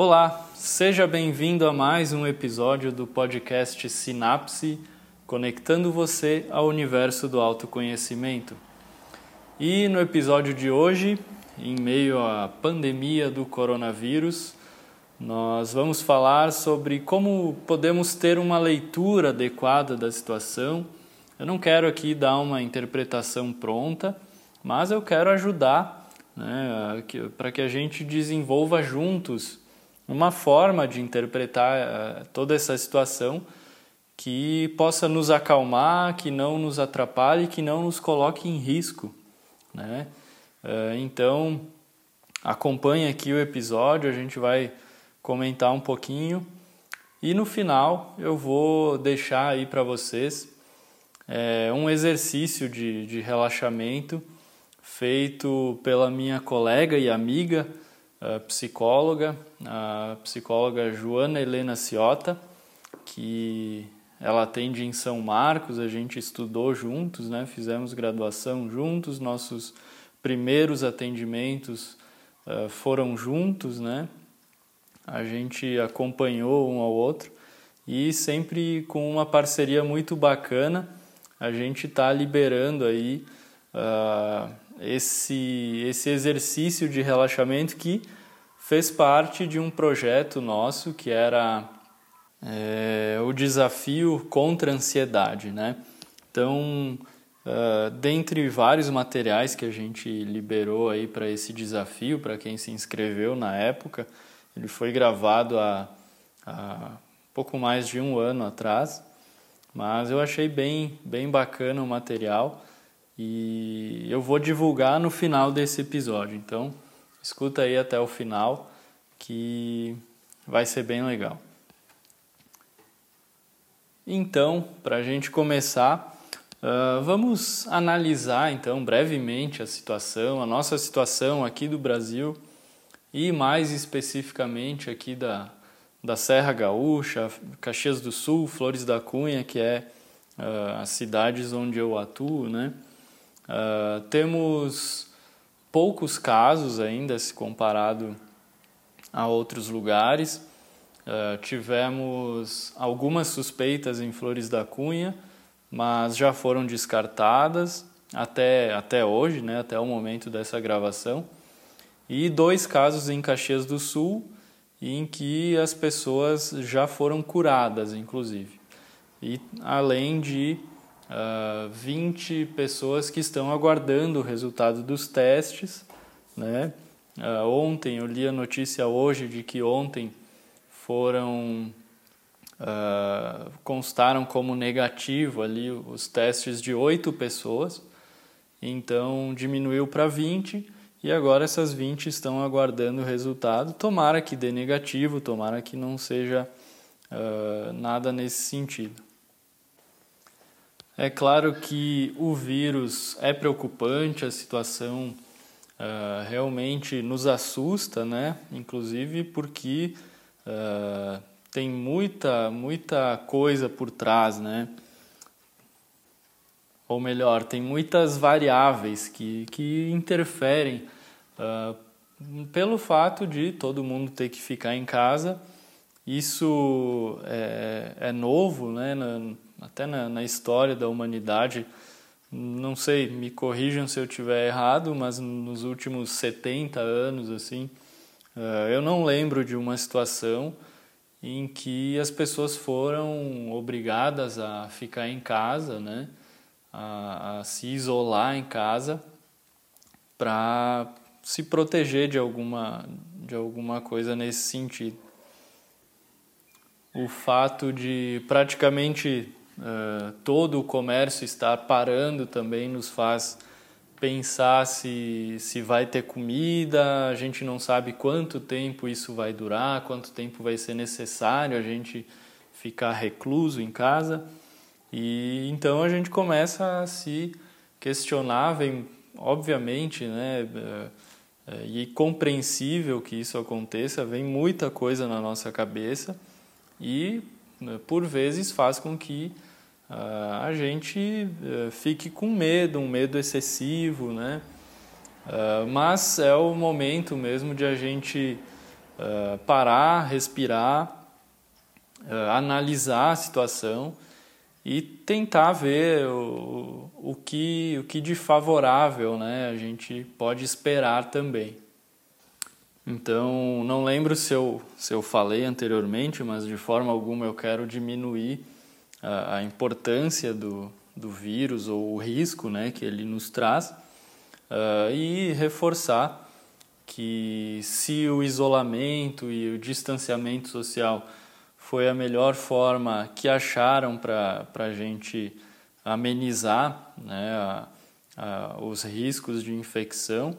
Olá, seja bem-vindo a mais um episódio do podcast Sinapse, conectando você ao universo do autoconhecimento. E no episódio de hoje, em meio à pandemia do coronavírus, nós vamos falar sobre como podemos ter uma leitura adequada da situação. Eu não quero aqui dar uma interpretação pronta, mas eu quero ajudar né, para que a gente desenvolva juntos uma forma de interpretar uh, toda essa situação que possa nos acalmar, que não nos atrapalhe, que não nos coloque em risco. Né? Uh, então, acompanhe aqui o episódio, a gente vai comentar um pouquinho. E no final eu vou deixar aí para vocês é, um exercício de, de relaxamento feito pela minha colega e amiga psicóloga, a psicóloga Joana Helena Ciota, que ela atende em São Marcos, a gente estudou juntos, né? fizemos graduação juntos, nossos primeiros atendimentos uh, foram juntos, né? a gente acompanhou um ao outro e sempre com uma parceria muito bacana a gente está liberando aí uh, esse, esse exercício de relaxamento que fez parte de um projeto nosso que era é, o desafio contra a ansiedade, né? Então, uh, dentre vários materiais que a gente liberou aí para esse desafio, para quem se inscreveu na época, ele foi gravado há, há pouco mais de um ano atrás, mas eu achei bem, bem bacana o material e eu vou divulgar no final desse episódio. Então, escuta aí até o final que vai ser bem legal. Então, para a gente começar, uh, vamos analisar então brevemente a situação, a nossa situação aqui do Brasil e mais especificamente aqui da, da Serra Gaúcha, Caxias do Sul, Flores da Cunha, que é uh, as cidades onde eu atuo, né? Uh, temos poucos casos ainda se comparado a outros lugares. Uh, tivemos algumas suspeitas em Flores da Cunha, mas já foram descartadas até, até hoje, né, até o momento dessa gravação e dois casos em Caxias do Sul em que as pessoas já foram curadas, inclusive. E além de uh, ah, 20 pessoas que estão aguardando o resultado dos testes. Né? Uh, ontem, eu li a notícia hoje de que ontem foram uh, constaram como negativo ali os testes de oito pessoas, então diminuiu para 20 e agora essas 20 estão aguardando o resultado. Tomara que dê negativo, tomara que não seja uh, nada nesse sentido. É claro que o vírus é preocupante, a situação uh, realmente nos assusta, né? Inclusive porque uh, tem muita, muita coisa por trás, né? ou melhor, tem muitas variáveis que, que interferem uh, pelo fato de todo mundo ter que ficar em casa. Isso é, é novo, né? Na, até na, na, história da humanidade. Não sei, me corrijam se eu estiver errado, mas nos últimos 70 anos, assim, uh, eu não lembro de uma situação em que as pessoas foram obrigadas a ficar em casa, né? a, a se isolar em casa para se proteger de alguma, de alguma coisa nesse sentido. O fato de praticamente uh, todo o comércio estar parando também nos faz pensar se, se vai ter comida, a gente não sabe quanto tempo isso vai durar, quanto tempo vai ser necessário a gente ficar recluso em casa. E então a gente começa a se questionar, vem obviamente, né, é, é, e compreensível que isso aconteça, vem muita coisa na nossa cabeça e né, por vezes faz com que uh, a gente uh, fique com medo, um medo excessivo, né? Uh, mas é o momento mesmo de a gente uh, parar, respirar, analisar a situação e tentar ver o, o, que, o que de favorável né, a gente pode esperar também. Então, não lembro se eu, se eu falei anteriormente, mas de forma alguma eu quero diminuir a, a importância do, do vírus ou o risco né, que ele nos traz uh, e reforçar que se o isolamento e o distanciamento social foi a melhor forma que acharam para a gente amenizar né, a, a, os riscos de infecção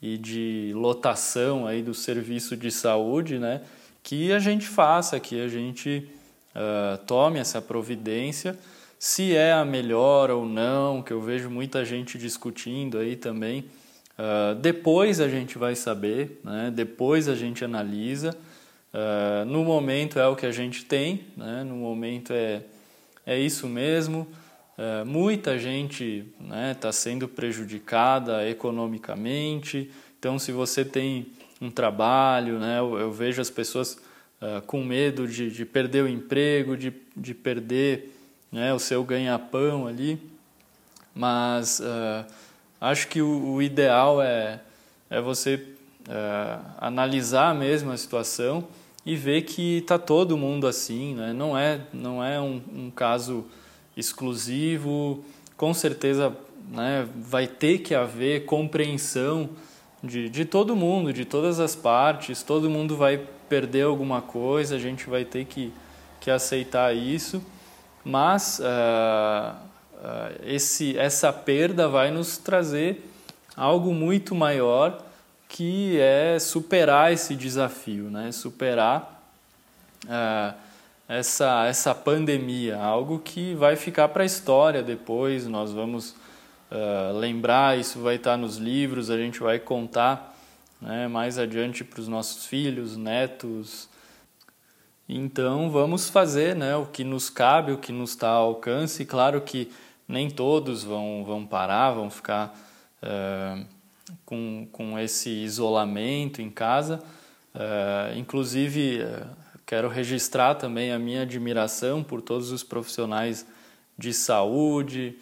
e de lotação aí do serviço de saúde, né, que a gente faça, que a gente uh, tome essa providência, se é a melhor ou não, que eu vejo muita gente discutindo aí também. Uh, depois a gente vai saber, né, depois a gente analisa. Uh, no momento é o que a gente tem, né? no momento é, é isso mesmo. Uh, muita gente está né, tá sendo prejudicada economicamente, então, se você tem um trabalho, né, eu, eu vejo as pessoas uh, com medo de, de, perder o emprego, de, de perder né, o seu ganha-pão ali, mas acho que o, o, ideal é, é você analisar mesmo a situação e ver que está todo mundo assim, né? não é, não é um, um caso exclusivo, com certeza né, vai ter que haver compreensão de, de todo mundo, de todas as partes, todo mundo vai perder alguma coisa, a gente vai ter que, que aceitar isso, mas uh, uh, esse, essa perda vai nos trazer algo muito maior que é superar esse desafio, né? superar uh, essa, essa pandemia, algo que vai ficar para a história depois, nós vamos lembrar, isso vai estar nos livros, a gente vai contar né, mais adiante para os nossos filhos, netos. Então vamos fazer né, o que nos cabe, o que nos está ao alcance. Claro que nem todos vão, vão parar, vão ficar uh, com, com esse isolamento em casa. Uh, inclusive, uh, quero registrar também a minha admiração por todos os profissionais de saúde,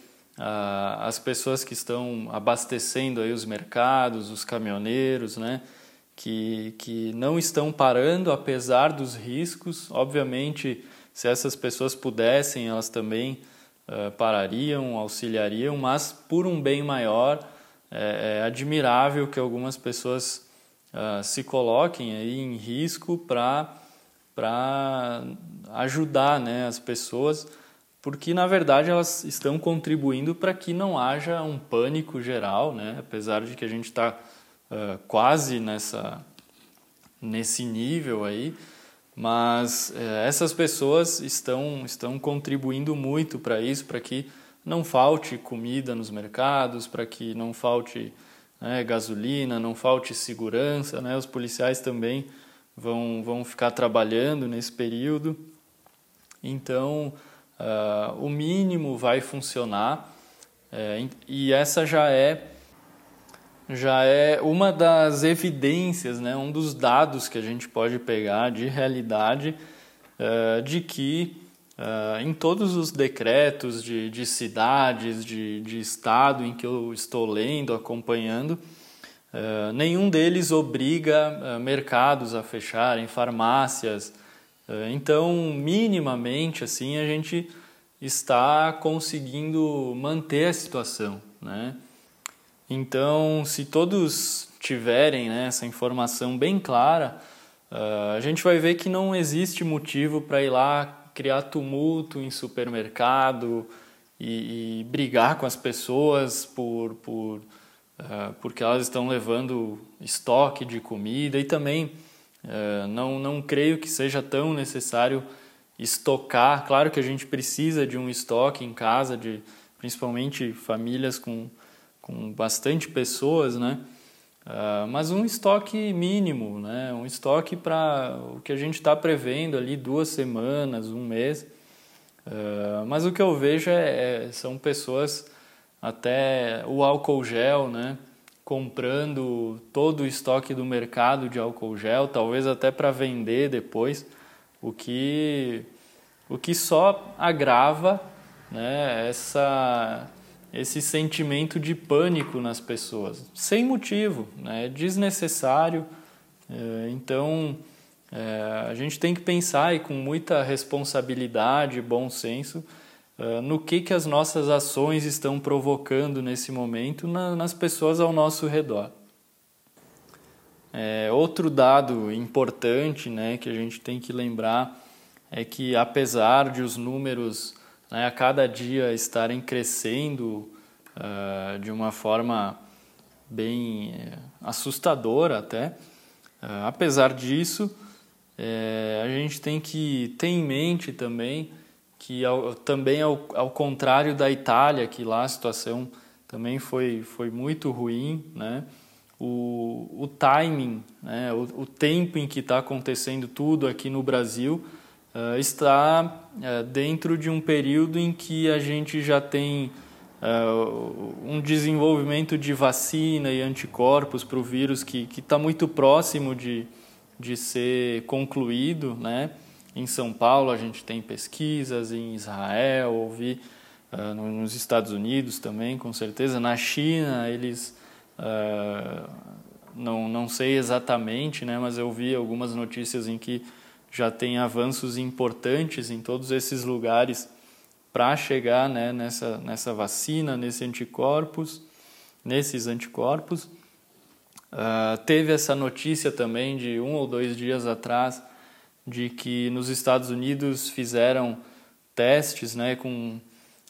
as pessoas que estão abastecendo aí os mercados, os caminhoneiros, né? Que, que não estão parando apesar dos riscos. Obviamente, se essas pessoas pudessem, elas também parariam, auxiliariam, mas por um bem maior é, é admirável que algumas pessoas uh, se coloquem aí em risco para para ajudar né, as pessoas, porque na verdade elas estão contribuindo para que não haja um pânico geral, né? apesar de que a gente está uh, quase nessa, nesse nível aí, mas uh, essas pessoas estão, estão contribuindo muito para isso, para que não falte comida nos mercados, para que não falte né, gasolina, não falte segurança. Né? Os policiais também vão, vão ficar trabalhando nesse período. Então, uh, o mínimo vai funcionar é, e essa já é já é uma das evidências, né, um dos dados que a gente pode pegar de realidade uh, de que Uh, em todos os decretos de, de cidades, de, de, estado em que eu estou lendo, acompanhando, uh, nenhum deles obriga mercados a fecharem, farmácias. Então, minimamente, assim, a gente está conseguindo manter a situação, né? Então, se todos tiverem né, essa informação bem clara, a gente vai ver que não existe motivo para ir lá criar tumulto em supermercado e, e brigar com as pessoas por, por uh, porque elas estão levando estoque de comida e também não, não creio que seja tão necessário estocar. Claro que a gente precisa de um estoque em casa, de principalmente famílias com, com bastante pessoas, né? Uh, mas um estoque mínimo, né? um estoque para o que a gente está prevendo ali, duas semanas, um mês. Uh, mas o que eu vejo é, é, são pessoas, até o álcool gel, né? Comprando todo o estoque do mercado de álcool gel, talvez até para vender depois, o que, o que só agrava né, essa, esse sentimento de pânico nas pessoas, sem motivo, né, desnecessário. É, então, é, a gente tem que pensar e com muita responsabilidade, bom senso, é, no que, que as nossas ações estão provocando nesse momento na, nas pessoas ao nosso redor. É, outro dado importante né, que a gente tem que lembrar é que, apesar de os números né, a cada dia estarem crescendo uh, de uma forma bem uh, assustadora até, uh, apesar disso, é, a gente tem que ter em mente também que, ao, também ao, ao contrário da Itália, que lá a situação também foi, foi muito ruim, né? o, o timing, né? o, o tempo em que está acontecendo tudo aqui no Brasil uh, está uh, dentro de um período em que a gente já tem uh, um desenvolvimento de vacina e anticorpos para o vírus que está muito próximo de, de ser concluído, né? Em São Paulo a gente tem pesquisas, em Israel, ouvi uh, nos Estados Unidos também, com certeza. Na China eles uh, não, não sei exatamente, né, mas eu vi algumas notícias em que já tem avanços importantes em todos esses lugares para chegar né, nessa, nessa vacina, nesse anticorpos, nesses anticorpos. Uh, teve essa notícia também de um ou dois dias atrás de que nos Estados Unidos fizeram testes né, com,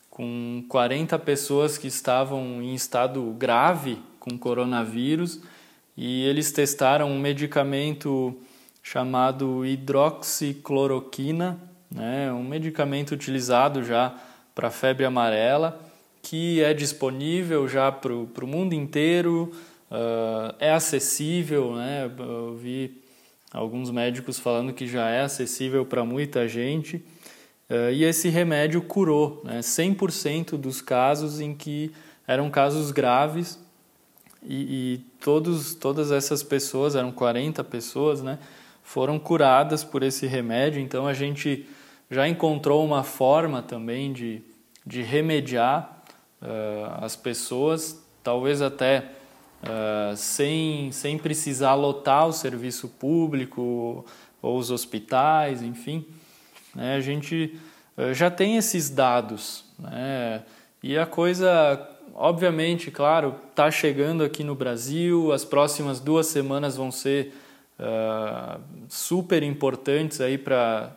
com 40 pessoas que estavam em estado grave com coronavírus e eles testaram um medicamento chamado hidroxicloroquina, né, um medicamento utilizado já para febre amarela, que é disponível já para o mundo inteiro, uh, é acessível, né? Eu vi alguns médicos falando que já é acessível para muita gente. Uh, e esse remédio curou né? 100% dos casos em que eram casos graves e, e, todos, todas essas pessoas, eram 40 pessoas, né? foram curadas por esse remédio. Então a gente já encontrou uma forma também de, de remediar uh, as pessoas, talvez até uh, sem, sem precisar lotar o serviço público ou os hospitais, enfim. Né? A gente uh, já tem esses dados. Né? E a coisa, obviamente, claro, está chegando aqui no Brasil, as próximas duas semanas vão ser uh, super importantes aí para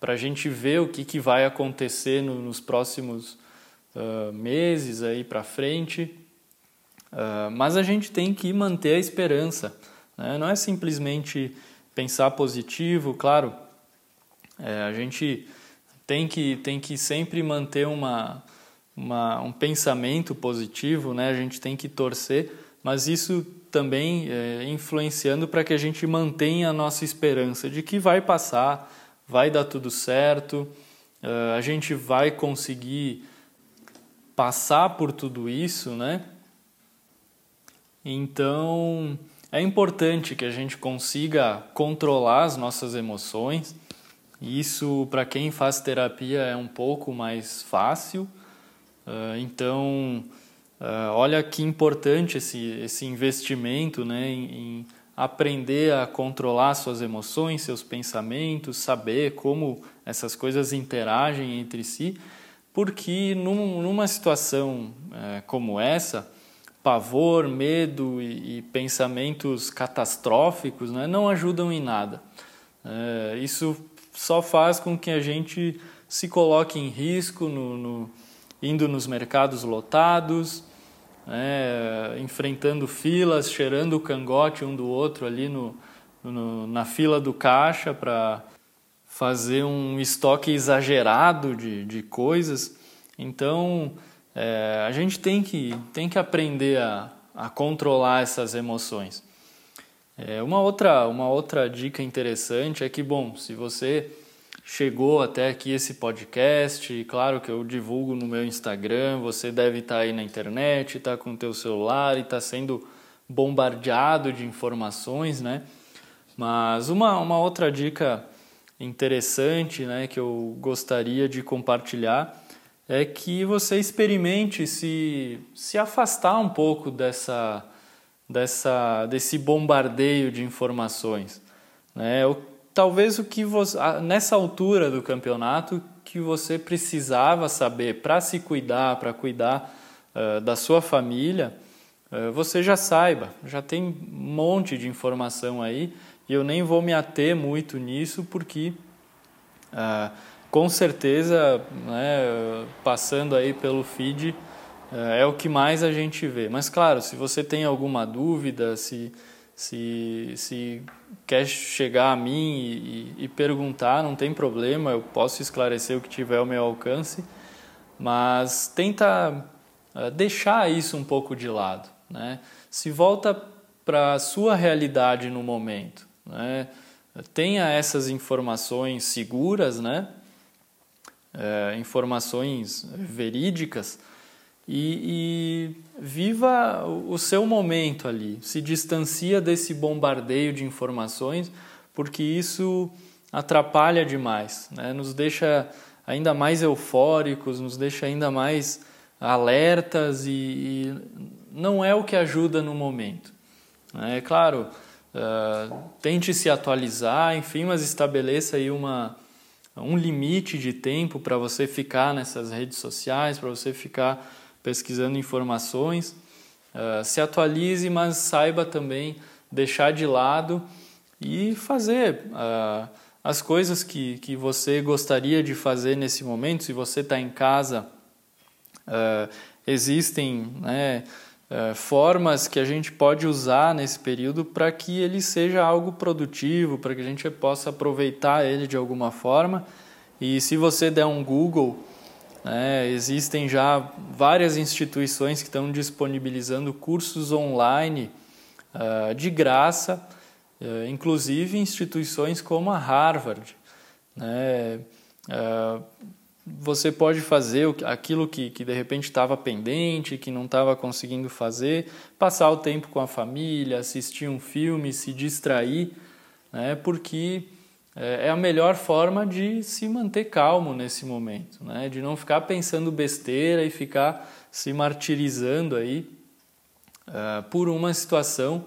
a gente ver o que, que vai acontecer no, nos próximos uh, meses aí para frente. Uh, mas a gente tem que manter a esperança. Né? Não é simplesmente pensar positivo, claro. É, a gente tem que, tem que sempre manter uma, uma, um pensamento positivo, né? a gente tem que torcer, mas isso também é, influenciando para que a gente mantenha a nossa esperança de que vai passar, vai dar tudo certo, uh, a gente vai conseguir passar por tudo isso, né? Então, é importante que a gente consiga controlar as nossas emoções. Isso, para quem faz terapia, é um pouco mais fácil. Uh, então, uh, olha que importante esse, esse investimento né, em, aprender a controlar suas emoções, seus pensamentos, saber como essas coisas interagem entre si, porque num, numa situação uh, como essa, pavor, medo e, e pensamentos catastróficos né, não ajudam em nada. É, isso só faz com que a gente se coloque em risco no, no indo nos mercados lotados, né, enfrentando filas, cheirando o cangote um do outro ali no, no na fila do caixa para fazer um estoque exagerado de, de coisas. Então, é, a gente tem que, tem que aprender a, a controlar essas emoções. É, uma, outra, uma outra dica interessante é que, bom, se você chegou até aqui esse podcast, claro que eu divulgo no meu Instagram, você deve estar aí na internet, está com o teu celular e está sendo bombardeado de informações, né? Mas uma, uma outra dica interessante, né, que eu gostaria de compartilhar é que você experimente se, se afastar um pouco dessa, dessa, desse bombardeio de informações. Né? O, talvez o que você, nessa altura do campeonato que você precisava saber para se cuidar, para cuidar uh, da sua família, uh, você já saiba, já tem um monte de informação aí e eu nem vou me ater muito nisso porque uh, com certeza, né, passando aí pelo feed, é, é o que mais a gente vê. Mas claro, se você tem alguma dúvida, se, se, se quer chegar a mim e, e, perguntar, não tem problema, eu posso esclarecer o que tiver ao meu alcance, mas tenta é, deixar isso um pouco de lado. Né? Se volta para a sua realidade no momento, né? tenha essas informações seguras, né? É, informações verídicas e, e, viva o seu momento ali. Se distancia desse bombardeio de informações, porque isso atrapalha demais, né? nos deixa ainda mais eufóricos, nos deixa ainda mais alertas e, e não é o que ajuda no momento. É claro, uh, tente se atualizar, enfim, mas estabeleça aí uma, um limite de tempo para você ficar nessas redes sociais, para você ficar pesquisando informações. Uh, se atualize, mas saiba também deixar de lado e fazer uh, as coisas que, que você gostaria de fazer nesse momento. Se você está em casa, uh, existem né, formas que a gente pode usar nesse período para que ele seja algo produtivo, para que a gente possa aproveitar ele de alguma forma. E se você der um Google, né, existem já várias instituições que estão disponibilizando cursos online uh, de graça, uh, inclusive instituições como a Harvard. Né, uh, você pode fazer aquilo que, que de repente estava pendente, que não estava conseguindo fazer, passar o tempo com a família, assistir um filme, se distrair, né? porque é, é a melhor forma de se manter calmo nesse momento, né? de não ficar pensando besteira e ficar se martirizando aí uh, por uma situação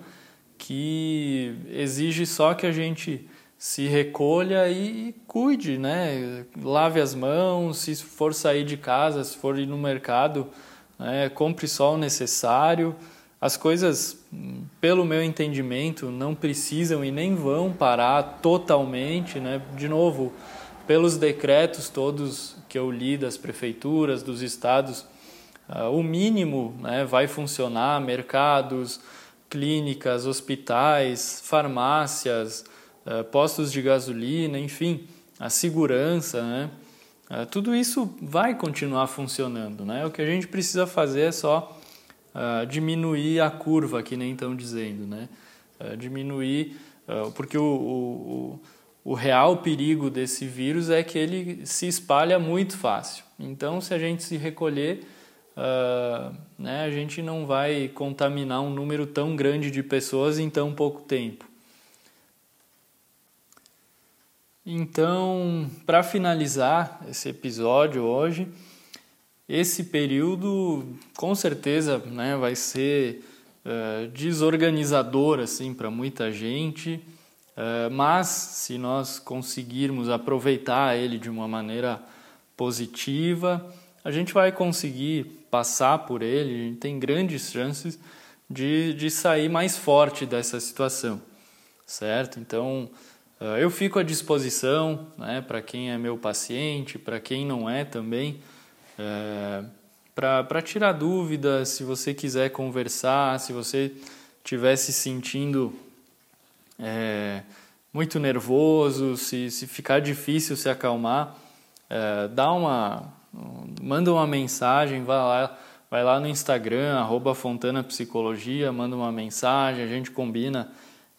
que exige só que a gente se recolha e cuide, né? Lave as mãos, se for sair de casa, se for ir no mercado, né? compre só o necessário. As coisas, pelo meu entendimento, não precisam e nem vão parar totalmente, né? De novo, pelos decretos todos que eu li das prefeituras, dos estados, uh, o mínimo né, vai funcionar, mercados, clínicas, hospitais, farmácias, postos de gasolina, enfim, a segurança, né? Uh, tudo isso vai continuar funcionando, né? O que a gente precisa fazer é só uh, diminuir a curva, que nem estão dizendo, né? diminuir, porque o, o, o real perigo desse vírus é que ele se espalha muito fácil. Então, se a gente se recolher, né, a gente não vai contaminar um número tão grande de pessoas em tão pouco tempo. Então, para finalizar esse episódio hoje, esse período com certeza né, vai ser uh, desorganizador assim para muita gente, uh, mas se nós conseguirmos aproveitar ele de uma maneira positiva, a gente vai conseguir passar por ele, a gente tem grandes chances de, de sair mais forte dessa situação, certo? Então, eu fico à disposição né, para quem é meu paciente, para quem não é também, é, para tirar dúvidas, se você quiser conversar, se você estiver se sentindo é, muito nervoso, se, se ficar difícil se acalmar, é, dá uma, manda uma mensagem, vai lá, vai lá no Instagram, arroba Fontana Psicologia, manda uma mensagem, a gente combina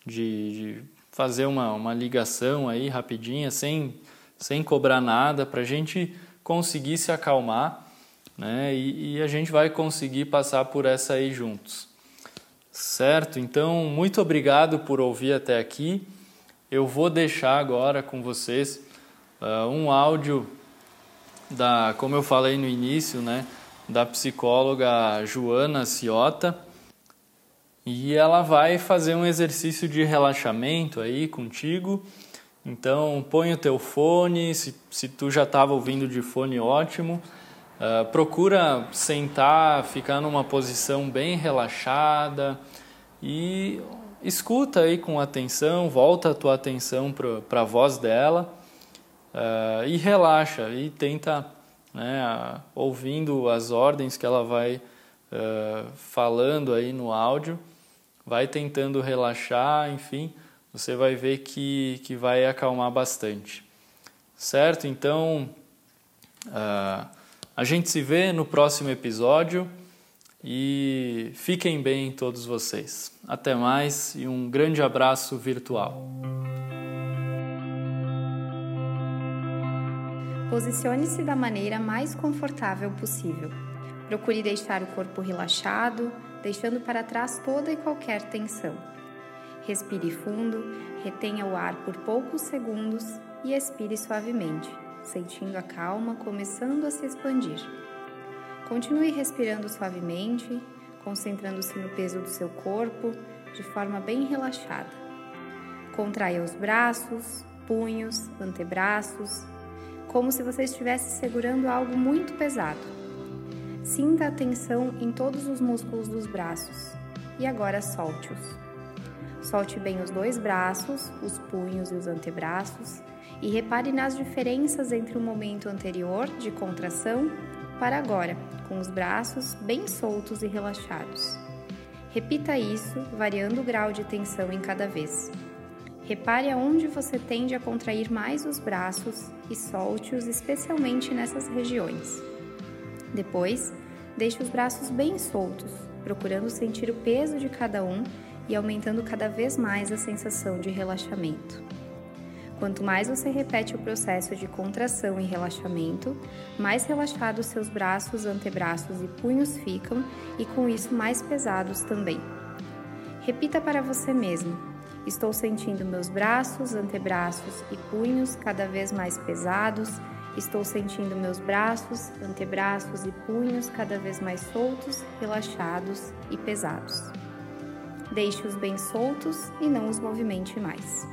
de, de fazer uma, uma ligação aí rapidinha, sem, sem cobrar nada, para a gente conseguir se acalmar né? E, e, a gente vai conseguir passar por essa aí juntos. Certo? Então, muito obrigado por ouvir até aqui. Eu vou deixar agora com vocês uh, um áudio da, como eu falei no início, né, da psicóloga Joana Ciota. E ela vai fazer um exercício de relaxamento aí contigo. Então, põe o teu fone, se, se tu já estava ouvindo de fone, ótimo. Uh, procura sentar, ficar numa posição bem relaxada e escuta aí com atenção, volta a tua atenção para a voz dela uh, e relaxa e tenta, né, ouvindo as ordens que ela vai uh, falando aí no áudio, vai tentando relaxar, enfim, você vai ver que, que vai acalmar bastante. Certo? Então, uh, a gente se vê no próximo episódio e fiquem bem todos vocês. Até mais e um grande abraço virtual. Posicione-se da maneira mais confortável possível. Procure deixar o corpo relaxado, deixando para trás toda e qualquer tensão. Respire fundo, retenha o ar por poucos segundos e expire suavemente sentindo a calma começando a se expandir. Continue respirando suavemente, concentrando-se no peso do seu corpo de forma bem relaxada. Contraia os braços, punhos, antebraços, como se você estivesse segurando algo muito pesado. Sinta a tensão em todos os músculos dos braços e agora solte-os. Solte bem os dois braços, os punhos e os antebraços e repare nas diferenças entre o momento anterior de contração para agora, com os braços bem soltos e relaxados. Repita isso, variando o grau de tensão em cada vez. Repare aonde você tende a contrair mais os braços e solte-os especialmente nessas regiões. Depois, deixe os braços bem soltos, procurando sentir o peso de cada um e aumentando cada vez mais a sensação de relaxamento. Quanto mais você repete o processo de contração e relaxamento, mais relaxados seus braços, antebraços e punhos ficam e com isso mais pesados também. Repita para você mesmo: Estou sentindo meus braços, antebraços e punhos cada vez mais pesados. Estou sentindo meus braços, antebraços e punhos cada vez mais soltos, relaxados e pesados. Deixe-os bem soltos e não os movimente mais.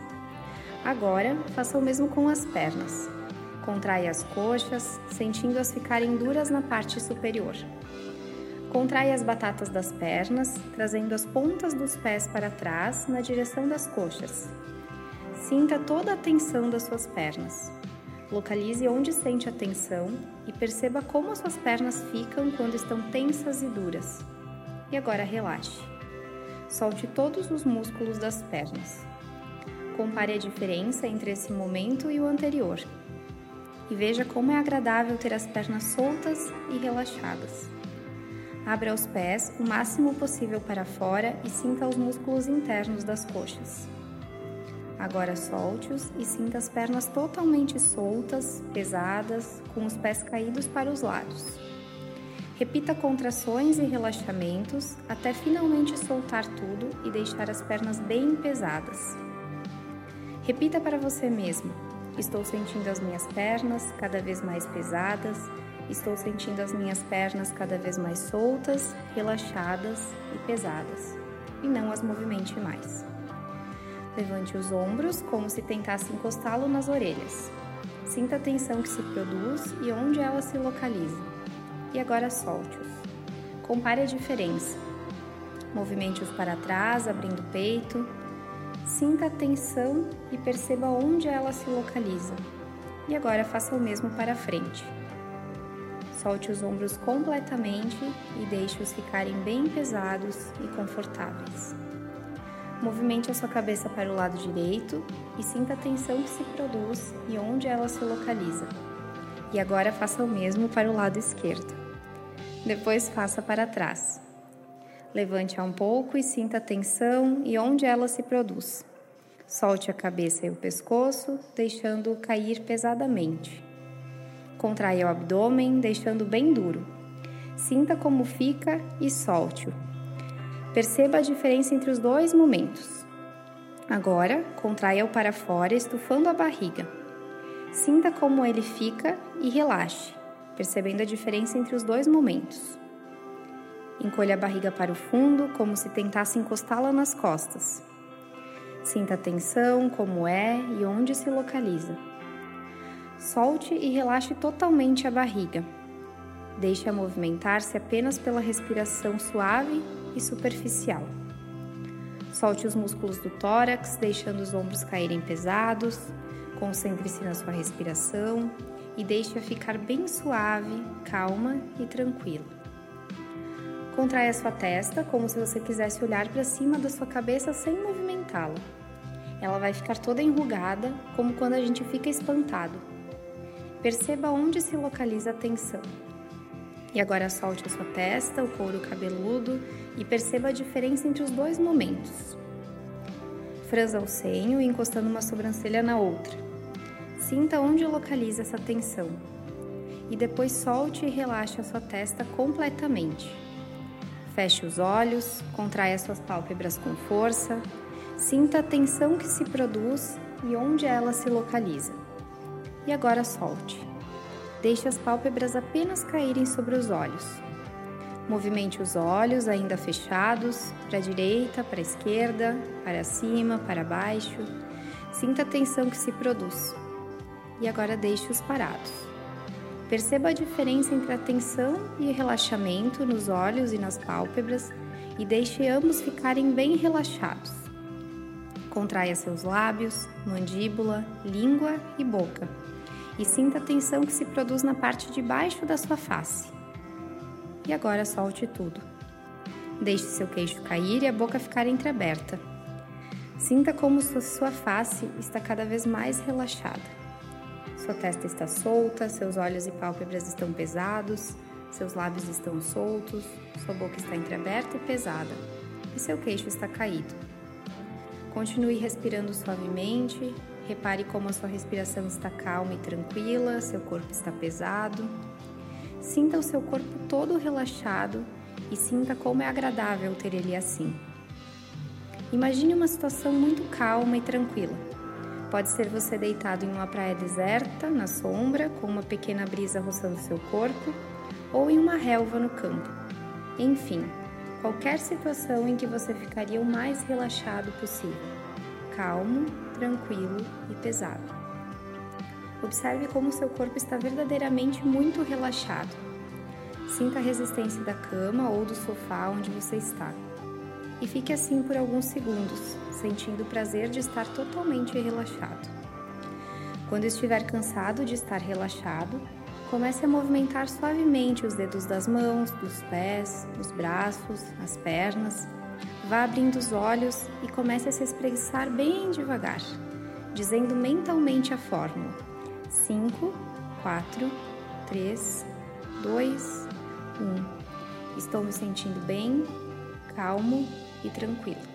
Agora, faça o mesmo com as pernas. Contrai as coxas, sentindo-as ficarem duras na parte superior. Contrai as batatas das pernas, trazendo as pontas dos pés para trás na direção das coxas. Sinta toda a tensão das suas pernas. Localize onde sente a tensão e perceba como as suas pernas ficam quando estão tensas e duras. E agora relaxe. Solte todos os músculos das pernas. Compare a diferença entre esse momento e o anterior. E veja como é agradável ter as pernas soltas e relaxadas. Abra os pés o máximo possível para fora e sinta os músculos internos das coxas. Agora solte-os e sinta as pernas totalmente soltas, pesadas, com os pés caídos para os lados. Repita contrações e relaxamentos até finalmente soltar tudo e deixar as pernas bem pesadas. Repita para você mesmo: Estou sentindo as minhas pernas cada vez mais pesadas, estou sentindo as minhas pernas cada vez mais soltas, relaxadas e pesadas, e não as movimente mais. Levante os ombros como se tentasse encostá-lo nas orelhas. Sinta a tensão que se produz e onde ela se localiza. E agora solte-os. Compare a diferença. Movimente-os para trás, abrindo o peito, Sinta a tensão e perceba onde ela se localiza. E agora faça o mesmo para frente. Solte os ombros completamente e deixe-os ficarem bem pesados e confortáveis. Movimente a sua cabeça para o lado direito e sinta a tensão que se produz e onde ela se localiza. E agora faça o mesmo para o lado esquerdo. Depois faça para trás. Levante-a um pouco e sinta a tensão e onde ela se produz. Solte a cabeça e o pescoço, deixando-o cair pesadamente. Contraia o abdômen, deixando bem duro. Sinta como fica e solte-o. Perceba a diferença entre os dois momentos. Agora, contraia-o para fora, estufando a barriga. Sinta como ele fica e relaxe, percebendo a diferença entre os dois momentos. Encolha a barriga para o fundo, como se tentasse encostá-la nas costas. Sinta a tensão, como é e onde se localiza. Solte e relaxe totalmente a barriga. Deixe-a movimentar-se apenas pela respiração suave e superficial. Solte os músculos do tórax, deixando os ombros caírem pesados. Concentre-se na sua respiração e deixe-a ficar bem suave, calma e tranquila. Contraia sua testa como se você quisesse olhar para cima da sua cabeça sem movimentá-la. Ela vai ficar toda enrugada, como quando a gente fica espantado. Perceba onde se localiza a tensão. E agora solte a sua testa, o couro cabeludo e perceba a diferença entre os dois momentos. Franza o senho encostando uma sobrancelha na outra. Sinta onde localiza essa tensão. E depois solte e relaxe a sua testa completamente. Feche os olhos, contraia suas pálpebras com força, sinta a tensão que se produz e onde ela se localiza. E agora solte. Deixe as pálpebras apenas caírem sobre os olhos. Movimente os olhos ainda fechados, para a direita, para a esquerda, para cima, para baixo. Sinta a tensão que se produz. E agora deixe-os parados. Perceba a diferença entre a tensão e relaxamento nos olhos e nas pálpebras e deixe ambos ficarem bem relaxados. Contraia seus lábios, mandíbula, língua e boca e sinta a tensão que se produz na parte de baixo da sua face. E agora solte tudo. Deixe seu queixo cair e a boca ficar entreaberta. Sinta como sua face está cada vez mais relaxada. Sua testa está solta, seus olhos e pálpebras estão pesados, seus lábios estão soltos, sua boca está entreaberta e pesada, e seu queixo está caído. Continue respirando suavemente, Repare como a sua respiração está calma e tranquila, seu corpo está pesado. Sinta o seu corpo todo relaxado e sinta como é agradável ter ele assim. Imagine uma situação muito calma e tranquila. Pode ser você deitado em uma praia deserta, na sombra, com uma pequena brisa roçando seu corpo, ou em uma relva no campo. Enfim, qualquer situação em que você ficaria o mais relaxado possível calmo, tranquilo e pesado. Observe como seu corpo está verdadeiramente muito relaxado. Sinta a resistência da cama ou do sofá onde você está. E fique assim por alguns segundos, sentindo o prazer de estar totalmente relaxado. Quando estiver cansado de estar relaxado, comece a movimentar suavemente os dedos das mãos, dos pés, dos braços, as pernas Vá abrindo os olhos e comece a se espreguiçar bem devagar, dizendo mentalmente a fórmula: 5, 4, 3, 2, 1. Estou me sentindo bem, calmo e tranquilo.